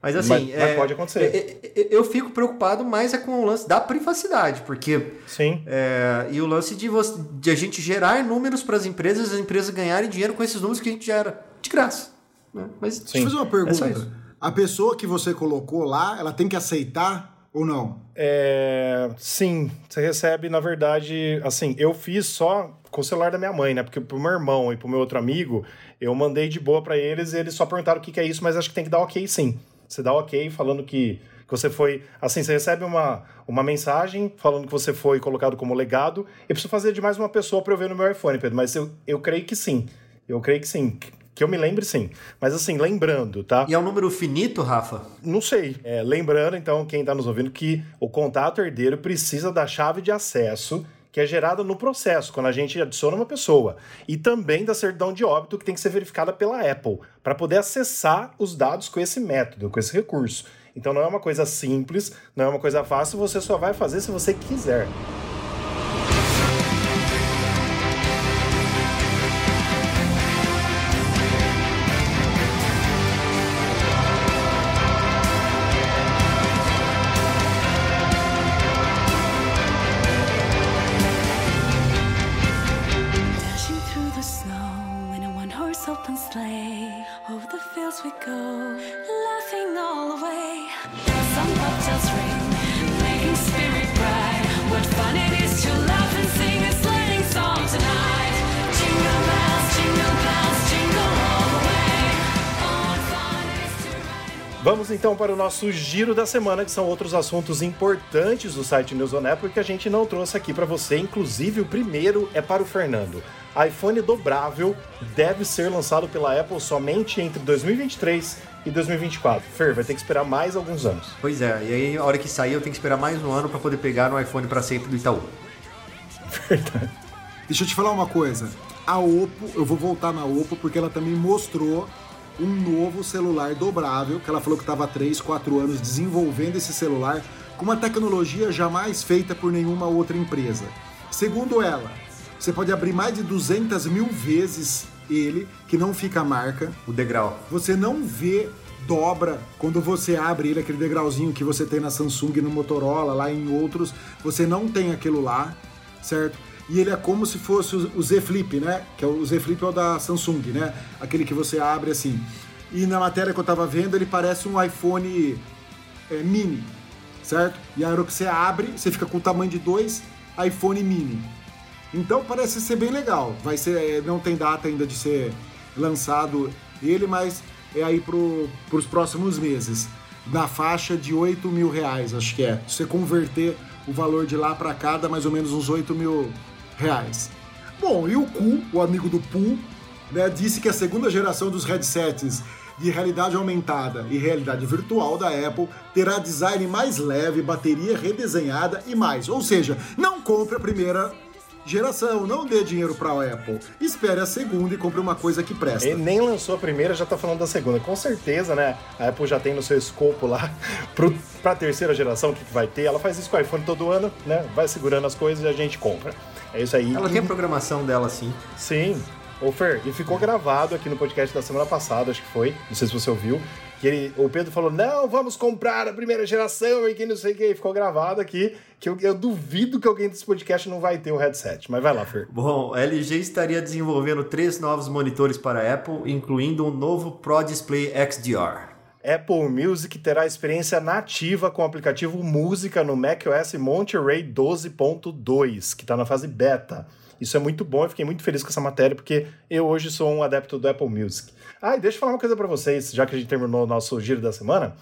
Mas assim, mas, é, mas pode acontecer. É, é, eu fico preocupado mais é com o lance da privacidade, porque. Sim. É, e o lance de, você, de a gente gerar números para as empresas, as empresas ganharem dinheiro com esses números que a gente gera. De graça. Né? Mas, Sim. Deixa eu fazer uma pergunta. a pessoa que você colocou lá, ela tem que aceitar ou não? É, sim, você recebe, na verdade, assim, eu fiz só com o celular da minha mãe, né? Porque pro meu irmão e pro meu outro amigo, eu mandei de boa para eles e eles só perguntaram o que, que é isso, mas acho que tem que dar ok sim. Você dá ok falando que, que você foi. Assim, você recebe uma, uma mensagem falando que você foi colocado como legado. Eu preciso fazer de mais uma pessoa para eu ver no meu iPhone, Pedro, mas eu, eu creio que sim. Eu creio que sim. Que eu me lembre, sim. Mas assim, lembrando, tá? E é um número finito, Rafa? Não sei. É, lembrando, então, quem está nos ouvindo, que o contato herdeiro precisa da chave de acesso que é gerada no processo, quando a gente adiciona uma pessoa, e também da certidão de óbito, que tem que ser verificada pela Apple, para poder acessar os dados com esse método, com esse recurso. Então não é uma coisa simples, não é uma coisa fácil, você só vai fazer se você quiser. Então para o nosso giro da semana, que são outros assuntos importantes do site News on Apple que a gente não trouxe aqui para você. Inclusive, o primeiro é para o Fernando. iPhone dobrável deve ser lançado pela Apple somente entre 2023 e 2024. Fer, vai ter que esperar mais alguns anos. Pois é, e aí a hora que sair eu tenho que esperar mais um ano para poder pegar no iPhone para sempre do Itaú. Verdade. Deixa eu te falar uma coisa. A Oppo, eu vou voltar na Oppo porque ela também mostrou um novo celular dobrável, que ela falou que estava há 3, 4 anos desenvolvendo esse celular com uma tecnologia jamais feita por nenhuma outra empresa. Segundo ela, você pode abrir mais de 200 mil vezes ele, que não fica a marca. O degrau. Você não vê dobra quando você abre ele, aquele degrauzinho que você tem na Samsung, no Motorola, lá em outros, você não tem aquilo lá, certo? E ele é como se fosse o Z Flip, né? Que é o Z Flip é o da Samsung, né? Aquele que você abre assim. E na matéria que eu tava vendo, ele parece um iPhone é, mini, certo? E a hora que você abre, você fica com o tamanho de dois iPhone mini. Então parece ser bem legal. Vai ser, é, não tem data ainda de ser lançado ele, mas é aí pro, pros próximos meses. Na faixa de 8 mil reais, acho que é. Se você converter o valor de lá para cá, dá mais ou menos uns 8 mil reais. Bom, e o Ku, o amigo do Pooh, né, disse que a segunda geração dos headsets de realidade aumentada e realidade virtual da Apple terá design mais leve, bateria redesenhada e mais. Ou seja, não compre a primeira geração, não dê dinheiro para a Apple. Espere a segunda e compre uma coisa que presta. Ele nem lançou a primeira, já tá falando da segunda. Com certeza, né? A Apple já tem no seu escopo lá para a terceira geração o que, que vai ter. Ela faz isso com o iPhone todo ano, né? Vai segurando as coisas e a gente compra. É isso aí. Ela tem a programação dela, sim. Sim. Ô Fer, e ficou gravado aqui no podcast da semana passada, acho que foi, não sei se você ouviu, que ele, o Pedro falou, não, vamos comprar a primeira geração e que não sei o que, ficou gravado aqui, que eu, eu, duvido que alguém desse podcast não vai ter o headset, mas vai lá, Fer. Bom, a LG estaria desenvolvendo três novos monitores para a Apple, incluindo um novo Pro Display XDR. Apple Music terá experiência nativa com o aplicativo Música no macOS Monterey 12.2, que está na fase beta. Isso é muito bom, eu fiquei muito feliz com essa matéria, porque eu hoje sou um adepto do Apple Music. Ah, e deixa eu falar uma coisa para vocês, já que a gente terminou o nosso giro da semana.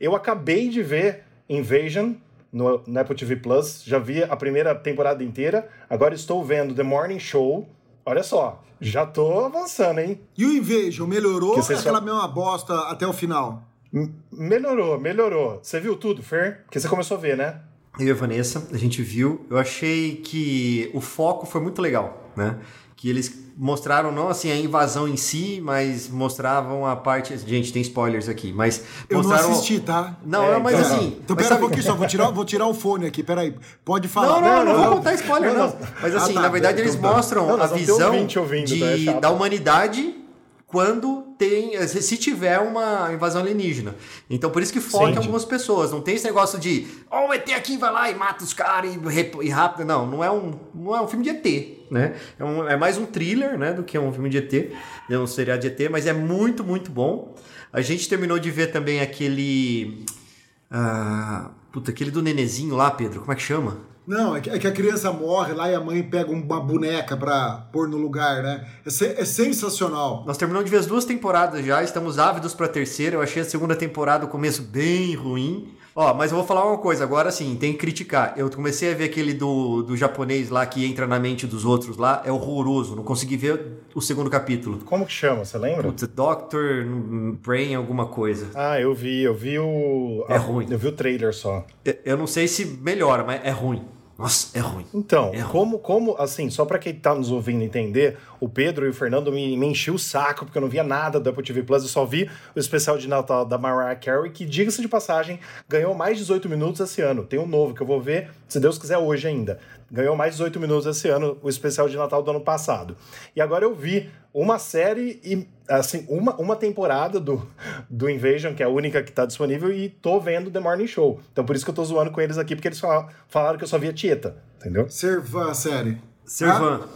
Eu acabei de ver Invasion no, no Apple TV Plus, já vi a primeira temporada inteira, agora estou vendo The Morning Show. Olha só, já tô avançando, hein? E o Invasion melhorou ou é aquela só... mesma bosta até o final? Melhorou, melhorou. Você viu tudo, Fer? Porque você começou a ver, né? Eu e a Vanessa, a gente viu. Eu achei que o foco foi muito legal, né? Que eles mostraram não assim a invasão em si, mas mostravam a parte. Gente, tem spoilers aqui, mas eu mostraram... não assisti, tá? Não, é, mas então, assim. Então pera sabe... um pouquinho só, vou tirar, vou tirar o fone aqui, peraí. Pode falar. Não, não, não, não, vou contar spoiler, não. Mas assim, ah, tá, na verdade, eles então, mostram não, a visão ouvindo, de, tá? da humanidade quando tem, se tiver uma invasão alienígena. Então por isso que foca em algumas pessoas. Não tem esse negócio de, ó, oh, o ET aqui vai lá e mata os caras e, e rápido. Não, não é um, não é um filme de ET, né? É, um, é mais um thriller, né, do que um filme de ET, é um seriado de ET, mas é muito, muito bom. A gente terminou de ver também aquele. Uh, puta, aquele do nenezinho lá, Pedro, como é que chama? Não, é que, é que, a criança morre lá e a mãe pega uma boneca pra pôr no lugar, né? É, é sensacional. Nós terminamos de ver as duas temporadas já, estamos ávidos pra terceira. Eu achei a segunda temporada o começo bem ruim. Ó, mas eu vou falar uma coisa, agora sim, tem que criticar. Eu comecei a ver aquele do, do japonês lá que entra na mente dos outros lá, é horroroso. Não consegui ver o segundo capítulo. Como que chama, você lembra? Putz, Doctor Brain alguma coisa. Ah, eu vi, eu vi o... É ruim. Eu vi o trailer só. Eu não sei se melhora, mas é ruim. Nossa, é ruim. Então, é ruim. como, como, assim, só para quem tá nos ouvindo entender, o Pedro e o Fernando me, me enchiam o saco, porque eu não via nada da Apple TV Plus, eu só vi o especial de Natal da Mariah Carey, que, diga-se de passagem, ganhou mais de 18 minutos esse ano. Tem um novo que eu vou ver, se Deus quiser, hoje ainda ganhou mais 18 minutos esse ano, o especial de Natal do ano passado. E agora eu vi uma série e, assim, uma, uma temporada do, do Invasion, que é a única que tá disponível, e tô vendo The Morning Show. Então por isso que eu tô zoando com eles aqui, porque eles falaram que eu só via Tieta, entendeu? Servan, série. Servan. Ah?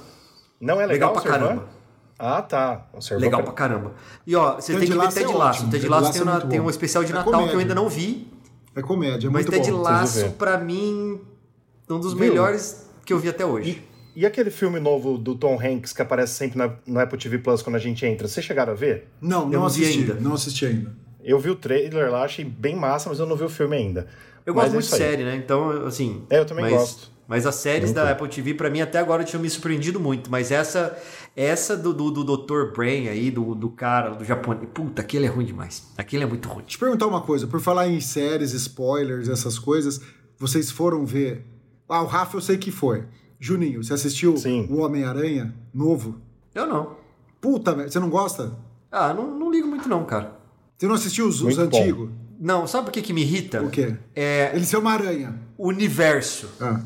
Não é legal, legal pra Servan? caramba. Ah, tá. Legal pra caramba. E ó, você tem que ver Ted é Lasso. Ted Lasso tem, uma, tem um especial de é Natal comédia. que eu ainda não vi. É comédia, é Mas muito Ted bom. Lasso, pra mim, um dos Viu? melhores que eu vi até hoje. E, e, aquele filme novo do Tom Hanks que aparece sempre na, no Apple TV Plus quando a gente entra, vocês chegaram a ver? Não, não, não assisti ainda. Não assisti ainda. Eu vi o trailer lá, achei bem massa, mas eu não vi o filme ainda. Eu mas gosto é muito de série, né? Então, assim. É, eu também mas, gosto. Mas as séries muito. da Apple TV, para mim, até agora tinham me surpreendido muito. Mas essa essa do, do, do Dr. Brain aí, do, do cara, do japonês. Puta, aquele é ruim demais. Aquele é muito ruim. Deixa eu perguntar uma coisa. Por falar em séries, spoilers, essas coisas, vocês foram ver. Ah, o Rafa eu sei que foi. Juninho, você assistiu Sim. o Homem-Aranha novo? Eu não. Puta, você não gosta? Ah, não, não ligo muito não, cara. Você não assistiu os, os antigos? Não, sabe o que, que me irrita? O quê? É... Ele ser uma aranha. Universo. Ah.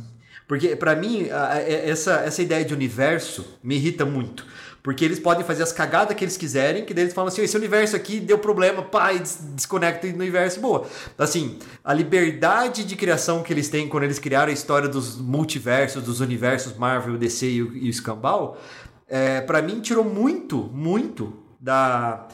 Porque, para mim, essa, essa ideia de universo me irrita muito. Porque eles podem fazer as cagadas que eles quiserem, que daí eles falam assim: esse universo aqui deu problema, pá, e desconecta no universo, boa. Assim, a liberdade de criação que eles têm quando eles criaram a história dos multiversos, dos universos Marvel, DC e o, e o é, para mim tirou muito, muito da,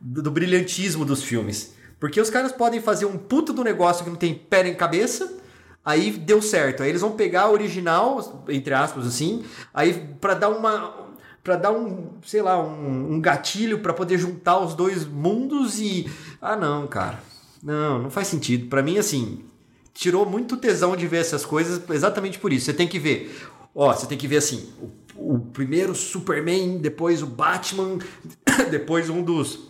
do, do brilhantismo dos filmes. Porque os caras podem fazer um puto do negócio que não tem pé nem cabeça, aí deu certo. Aí eles vão pegar a original, entre aspas, assim, aí para dar uma para dar um, sei lá, um, um gatilho para poder juntar os dois mundos e ah não, cara. Não, não faz sentido. Para mim assim, tirou muito tesão de ver essas coisas exatamente por isso. Você tem que ver, ó, você tem que ver assim, o, o primeiro Superman, depois o Batman, depois um dos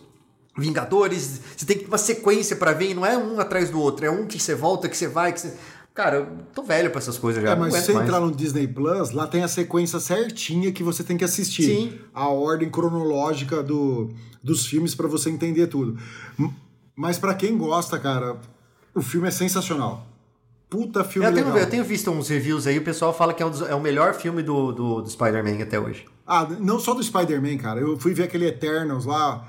Vingadores, você tem que ter uma sequência para ver, não é um atrás do outro, é um que você volta, que você vai, que você Cara, eu tô velho pra essas coisas já. É, mas se você mais. entrar no Disney Plus, lá tem a sequência certinha que você tem que assistir. Sim. A ordem cronológica do, dos filmes para você entender tudo. Mas para quem gosta, cara, o filme é sensacional. Puta filme eu tenho, legal. Eu tenho visto uns reviews aí, o pessoal fala que é, um dos, é o melhor filme do, do, do Spider-Man até hoje. Ah, não só do Spider-Man, cara. Eu fui ver aquele Eternals lá,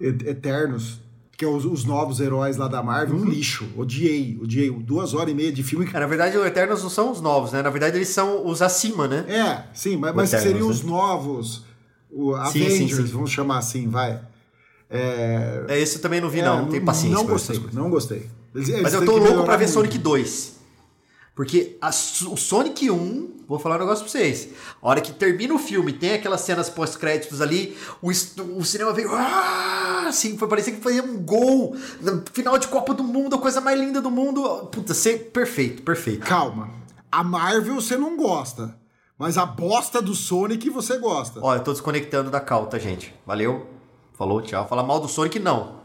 Eternos, que é os, os, novos heróis lá da Marvel, um uhum. lixo. Odiei, odiei. Duas horas e meia de filme. É, na verdade, os Eternos não são os novos, né? Na verdade, eles são os acima, né? É, sim, mas, mas Eternos, seriam né? os novos. O sim, Avengers, sim, sim. vamos chamar assim, vai. É, é esse eu também não vi, é, não. Não tenho paciência. Não gostei, não gostei. Eles, mas eu tô louco pra ver muito. Sonic 2. Porque a, o Sonic 1, vou falar um negócio pra vocês. A hora que termina o filme, tem aquelas cenas pós-créditos ali, o, o cinema veio. Ah, assim, foi parecer que fazia um gol. Final de Copa do Mundo, a coisa mais linda do mundo. Puta, ser perfeito, perfeito. Calma. A Marvel você não gosta. Mas a bosta do Sonic você gosta. Ó, eu tô desconectando da cal, tá, gente? Valeu. Falou, tchau. Fala mal do Sonic, não.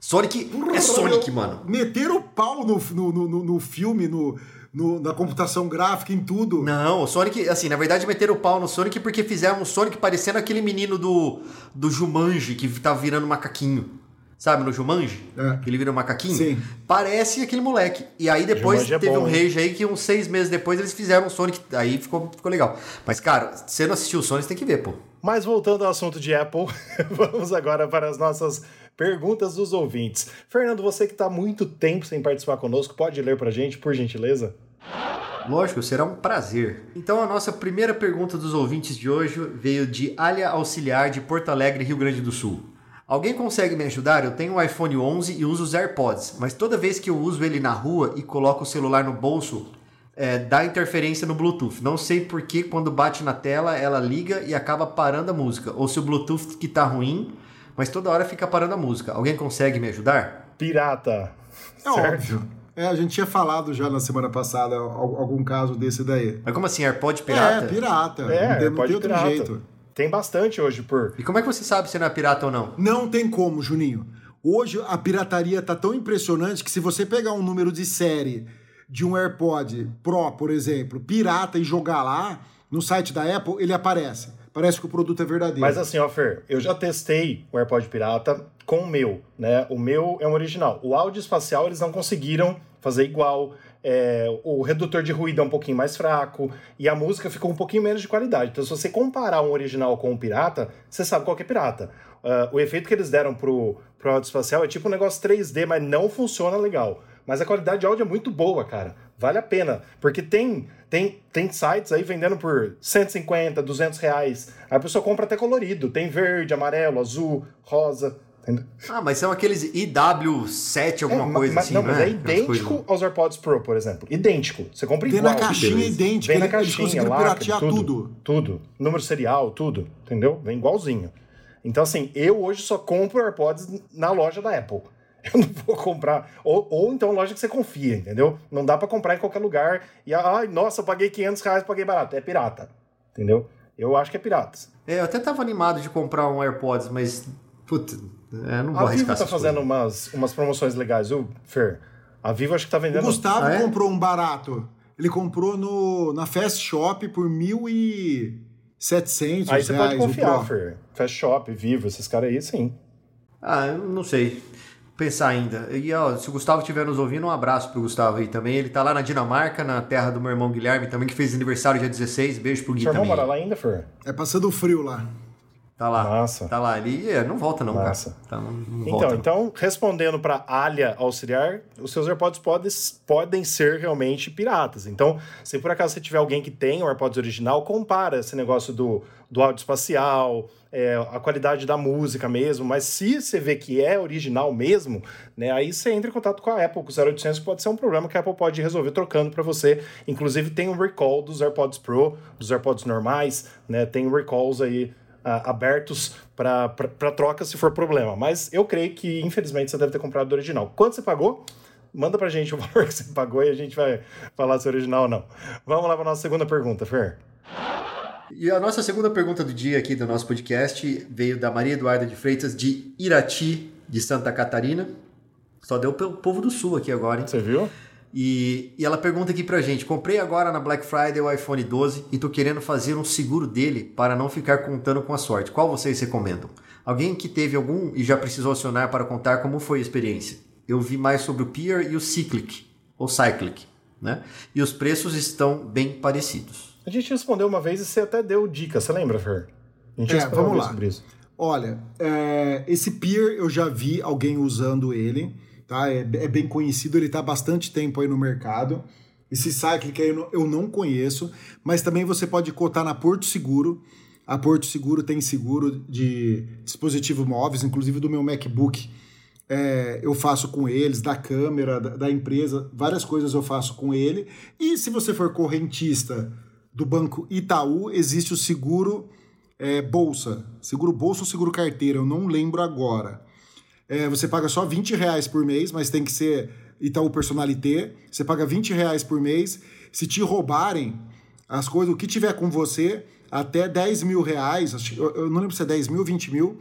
Sonic é Sonic, mano. Meteram o pau no, no, no, no filme, no, no, na computação gráfica, em tudo. Não, o Sonic, assim, na verdade meteram o pau no Sonic porque fizeram o Sonic parecendo aquele menino do, do Jumanji que tava virando macaquinho. Sabe, no Jumanji? É. Que ele vira um macaquinho? Sim. Parece aquele moleque. E aí depois é teve bom, um rage aí que uns seis meses depois eles fizeram o Sonic. Aí ficou, ficou legal. Mas, cara, você não assistiu o Sonic, você tem que ver, pô. Mas voltando ao assunto de Apple, vamos agora para as nossas perguntas dos ouvintes. Fernando, você que está muito tempo sem participar conosco, pode ler para a gente, por gentileza? Lógico, será um prazer. Então a nossa primeira pergunta dos ouvintes de hoje veio de Alia Auxiliar de Porto Alegre, Rio Grande do Sul. Alguém consegue me ajudar? Eu tenho um iPhone 11 e uso os AirPods, mas toda vez que eu uso ele na rua e coloco o celular no bolso, é, dá interferência no Bluetooth. Não sei por que quando bate na tela ela liga e acaba parando a música. Ou se o Bluetooth que tá ruim, mas toda hora fica parando a música. Alguém consegue me ajudar? Pirata. É certo? óbvio. É, a gente tinha falado já na semana passada algum caso desse daí. Mas como assim, AirPod pirata? É, pirata. É, não tem, não tem outro pirata. jeito. Tem bastante hoje por. E como é que você sabe se não é pirata ou não? Não tem como, Juninho. Hoje a pirataria tá tão impressionante que se você pegar um número de série de um AirPod Pro, por exemplo, pirata e jogar lá no site da Apple, ele aparece. Parece que o produto é verdadeiro. Mas assim, ó, Fer, eu já testei o AirPod pirata com o meu, né? O meu é um original. O áudio espacial eles não conseguiram fazer igual é, o redutor de ruído é um pouquinho mais fraco e a música ficou um pouquinho menos de qualidade. Então, se você comparar um original com um pirata, você sabe qual é pirata. Uh, o efeito que eles deram pro, pro áudio espacial é tipo um negócio 3D, mas não funciona legal. Mas a qualidade de áudio é muito boa, cara. Vale a pena. Porque tem, tem, tem sites aí vendendo por 150, 200 reais. Aí a pessoa compra até colorido. Tem verde, amarelo, azul, rosa. Ah, mas são aqueles IW7, alguma é, coisa mas, assim, não, mas é, é idêntico aos AirPods Pro, por exemplo. Idêntico. Você compra igual. Vem na caixinha idêntica. Vem na caixinha, lacre, tudo, tudo. Tudo. Número serial, tudo. Entendeu? Vem igualzinho. Então, assim, eu hoje só compro AirPods na loja da Apple. Eu não vou comprar. Ou, ou então loja que você confia, entendeu? Não dá para comprar em qualquer lugar e, ai, nossa, eu paguei 500 reais, paguei barato. É pirata. Entendeu? Eu acho que é pirata. É, eu até tava animado de comprar um AirPods, mas. Puta, é, não vou A Vivo tá fazendo umas, umas promoções legais, viu, Fer? A Vivo acho que tá vendendo. O Gustavo ah, é? comprou um barato. Ele comprou no, na Fast Shop por mil e setecentos Aí você pode confiar, Fer. Fast Shop, Vivo, esses caras aí, sim. Ah, eu não sei. Pensar ainda. E ó, se o Gustavo estiver nos ouvindo, um abraço pro Gustavo aí também. Ele tá lá na Dinamarca, na terra do meu irmão Guilherme também, que fez aniversário dia 16. Beijo pro Gui Seu também. Seu irmão mora lá ainda, Fer? É passando frio lá. Tá lá. Massa. Tá lá. Ele é, não volta, não, Massa. cara. Tá, não, não então, volta, então, respondendo para Alia auxiliar, os seus AirPods pode, podem ser realmente piratas. Então, se por acaso você tiver alguém que tem o AirPods original, compara esse negócio do, do áudio espacial, é, a qualidade da música mesmo. Mas se você vê que é original mesmo, né, aí você entra em contato com a Apple, com o 0800, que pode ser um problema que a Apple pode resolver trocando para você. Inclusive, tem um recall dos AirPods Pro, dos AirPods normais, né? Tem recalls aí abertos para troca se for problema. Mas eu creio que, infelizmente, você deve ter comprado do original. Quanto você pagou? Manda pra gente o valor que você pagou e a gente vai falar se é original ou não. Vamos lá para nossa segunda pergunta, Fer. E a nossa segunda pergunta do dia aqui do nosso podcast veio da Maria Eduarda de Freitas, de Irati, de Santa Catarina. Só deu pelo povo do Sul aqui agora, hein? Você viu? E, e ela pergunta aqui pra gente: comprei agora na Black Friday o iPhone 12 e tô querendo fazer um seguro dele para não ficar contando com a sorte. Qual vocês recomendam? Alguém que teve algum e já precisou acionar para contar como foi a experiência? Eu vi mais sobre o Peer e o Cyclic, ou Cyclic, né? E os preços estão bem parecidos. A gente respondeu uma vez e você até deu dica, você lembra, Fer? A gente é, vamos lá. sobre isso. Olha, é, esse Peer eu já vi alguém usando ele tá? É, é bem conhecido, ele está há bastante tempo aí no mercado. Esse Cyclic aí eu não, eu não conheço, mas também você pode cotar na Porto Seguro. A Porto Seguro tem seguro de dispositivos móveis, inclusive do meu MacBook. É, eu faço com eles, da câmera, da, da, empresa, várias coisas eu faço com ele. E se você for correntista do Banco Itaú, existe o seguro é, bolsa. Seguro bolsa ou seguro carteira, eu não lembro agora. É, você paga só 20 reais por mês, mas tem que ser Itaú Personalité. Você paga 20 reais por mês. Se te roubarem as coisas, o que tiver com você, até 10 mil reais, eu não lembro se é 10 mil ou 20 mil,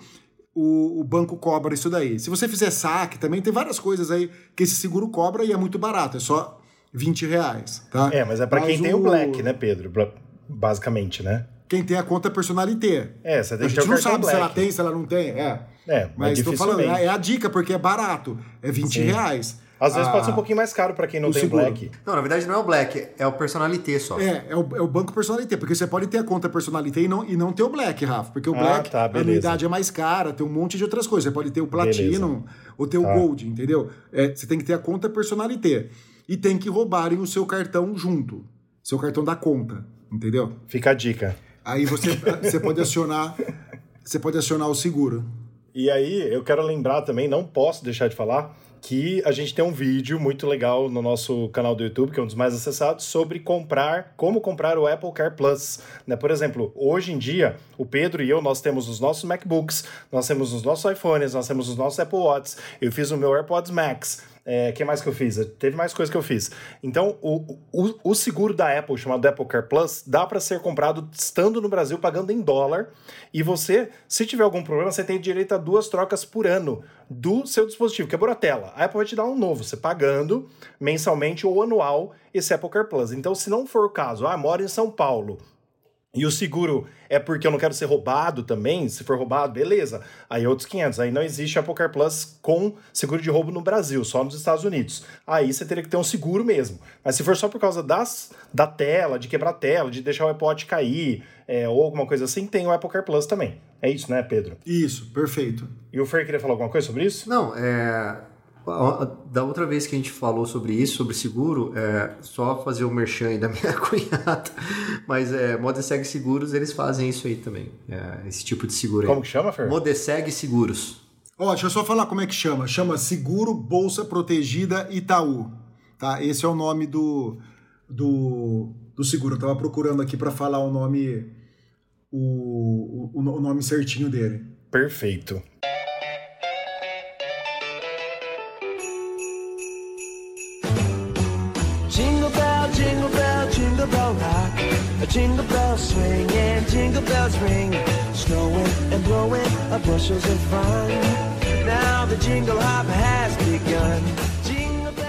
o, o, banco cobra isso daí. Se você fizer saque, também tem várias coisas aí que esse seguro cobra e é muito barato. É só 20 reais, tá? É, mas é para quem o... tem o Black, né, Pedro? Basicamente, né? Quem tem a conta personalité. É, você tem a gente não sabe Black. se ela tem, se ela não tem. É, é mas estou falando, é a dica, porque é barato. É 20 Sim. reais. Às vezes pode ser um ah, pouquinho mais caro para quem não tem seguro. Black. Não, na verdade não é o Black, é o Personalité só. É, é o, é o banco Personalité, porque você pode ter a conta Personalité e não, e não ter o Black, Rafa. Porque o ah, Black, tá, a anuidade é mais cara, tem um monte de outras coisas. Você pode ter o Platinum beleza. ou ter tá. o Gold, entendeu? É, você tem que ter a conta Personalité. E tem que roubarem o seu cartão junto. Seu cartão da conta, entendeu? Fica a dica. Aí você, você pode acionar. Você pode acionar o seguro. E aí, eu quero lembrar também, não posso deixar de falar que a gente tem um vídeo muito legal no nosso canal do YouTube, que é um dos mais acessados, sobre comprar, como comprar o Apple Car Plus. Né? Por exemplo, hoje em dia, o Pedro e eu, nós temos os nossos MacBooks, nós temos os nossos iPhones, nós temos os nossos Apple Watches, eu fiz o meu AirPods Max, é, que mais que eu fiz? Teve mais coisa que eu fiz. Então, o, o, o seguro da Apple, chamado Apple Care Plus, dá para ser comprado estando no Brasil, pagando em dólar. E você, se tiver algum problema, você tem direito a duas trocas por ano do seu dispositivo. Quebrou a tela. A Apple vai te dar um novo, você pagando mensalmente ou anual esse Apple Care Plus. Então, se não for o caso, ah, mora em São Paulo, e o seguro é porque eu não quero ser roubado também. Se for roubado, beleza. Aí outros 500. Aí não existe Apple Car Plus com seguro de roubo no Brasil, só nos Estados Unidos. Aí você teria que ter um seguro mesmo. Mas se for só por causa das, da tela, de quebrar a tela, de deixar o iPod cair, é, ou alguma coisa assim, tem o Apple Car Plus também. É isso, né, Pedro? Isso, perfeito. E o Fer queria falar alguma coisa sobre isso? Não, é da outra vez que a gente falou sobre isso, sobre seguro, é só fazer o merchan aí da minha cunhada, mas é, Modeseg Seguros, eles fazem isso aí também, é, esse tipo de seguro aí. Como que chama, Fer? Modeseg Seguros. Ó, deixa eu só falar como é que chama. Chama Seguro Bolsa Protegida Itaú. Tá? Esse é o nome do, do, do seguro. Eu tava procurando aqui para falar o nome o, o, o nome certinho dele. Perfeito. Jingle bells swing and jingle bells ring, snowing and blowing bushels of fun. Now the jingle hop has begun.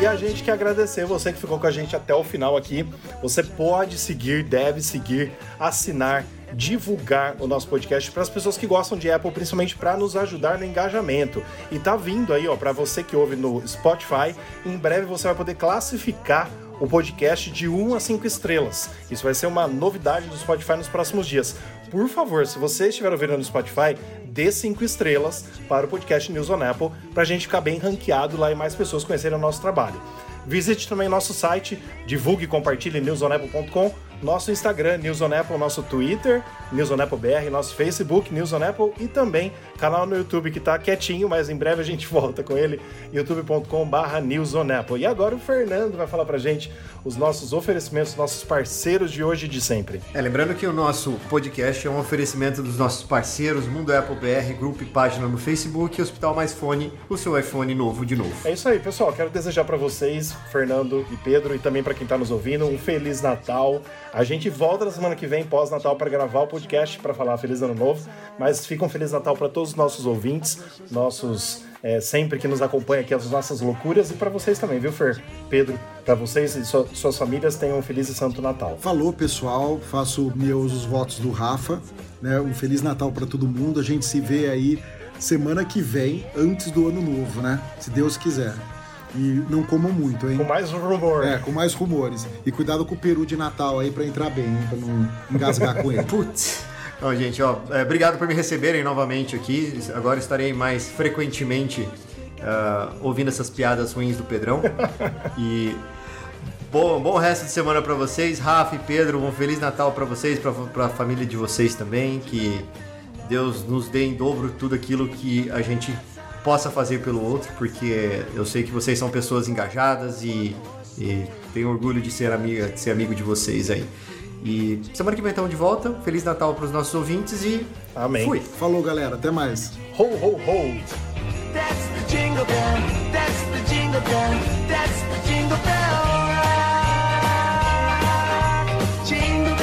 E a gente quer agradecer você que ficou com a gente até o final aqui. Você pode seguir, deve seguir, assinar, divulgar o nosso podcast para as pessoas que gostam de Apple, principalmente para nos ajudar no engajamento. E tá vindo aí, ó, para você que ouve no Spotify, em breve você vai poder classificar o podcast de 1 a 5 estrelas. Isso vai ser uma novidade do Spotify nos próximos dias. Por favor, se você estiver ouvindo no Spotify, dê 5 estrelas para o podcast News on Apple, para a gente ficar bem ranqueado lá e mais pessoas conhecerem o nosso trabalho. Visite também nosso site, divulgue e compartilhe newsonapple.com nosso Instagram, News on Apple, nosso Twitter, News on Apple BR, nosso Facebook, News on Apple e também canal no YouTube que tá quietinho, mas em breve a gente volta com ele, youtube.com/barra News on Apple. E agora o Fernando vai falar pra gente os nossos oferecimentos, nossos parceiros de hoje e de sempre. É, lembrando que o nosso podcast é um oferecimento dos nossos parceiros, Mundo Apple BR, grupo e página no Facebook e Hospital Mais Fone, o seu iPhone novo de novo. É isso aí, pessoal. Quero desejar para vocês, Fernando e Pedro, e também para quem tá nos ouvindo, um Feliz Natal a gente volta na semana que vem, pós-Natal, para gravar o podcast para falar Feliz Ano Novo. Mas fica um Feliz Natal para todos os nossos ouvintes, nossos é, sempre que nos acompanha aqui as nossas loucuras e para vocês também, viu, Fer? Pedro, para vocês e sua, suas famílias tenham um Feliz e Santo Natal. Falou, pessoal. Faço meus os votos do Rafa. Né? Um Feliz Natal para todo mundo. A gente se vê aí semana que vem, antes do Ano Novo, né? Se Deus quiser. E não comam muito, hein? Com mais rumor. É, com mais rumores. E cuidado com o peru de Natal aí para entrar bem, hein? Pra não engasgar com ele. Putz. Então, gente, ó, é, obrigado por me receberem novamente aqui. Agora estarei mais frequentemente uh, ouvindo essas piadas ruins do Pedrão. e bom, bom resto de semana para vocês. Rafa e Pedro, um Feliz Natal para vocês, para a família de vocês também. Que Deus nos dê em dobro tudo aquilo que a gente possa fazer pelo outro, porque eu sei que vocês são pessoas engajadas e, e tenho orgulho de ser, amiga, de ser amigo de vocês aí. E semana que vem estamos de volta. Feliz Natal para os nossos ouvintes e Amém. fui. Falou, galera. Até mais. Ho, ho, ho. Jingle bell. That's the jingle bell. That's the jingle bell. Rock. Jingle